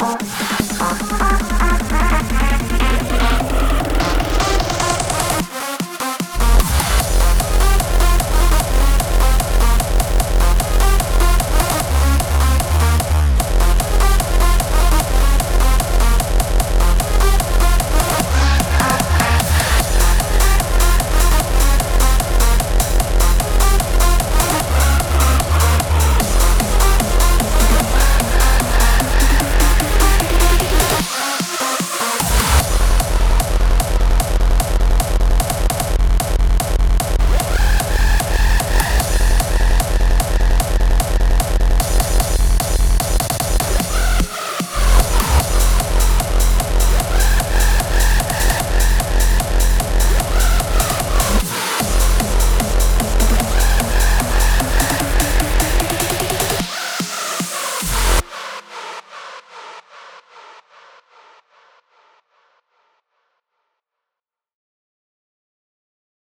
Oh.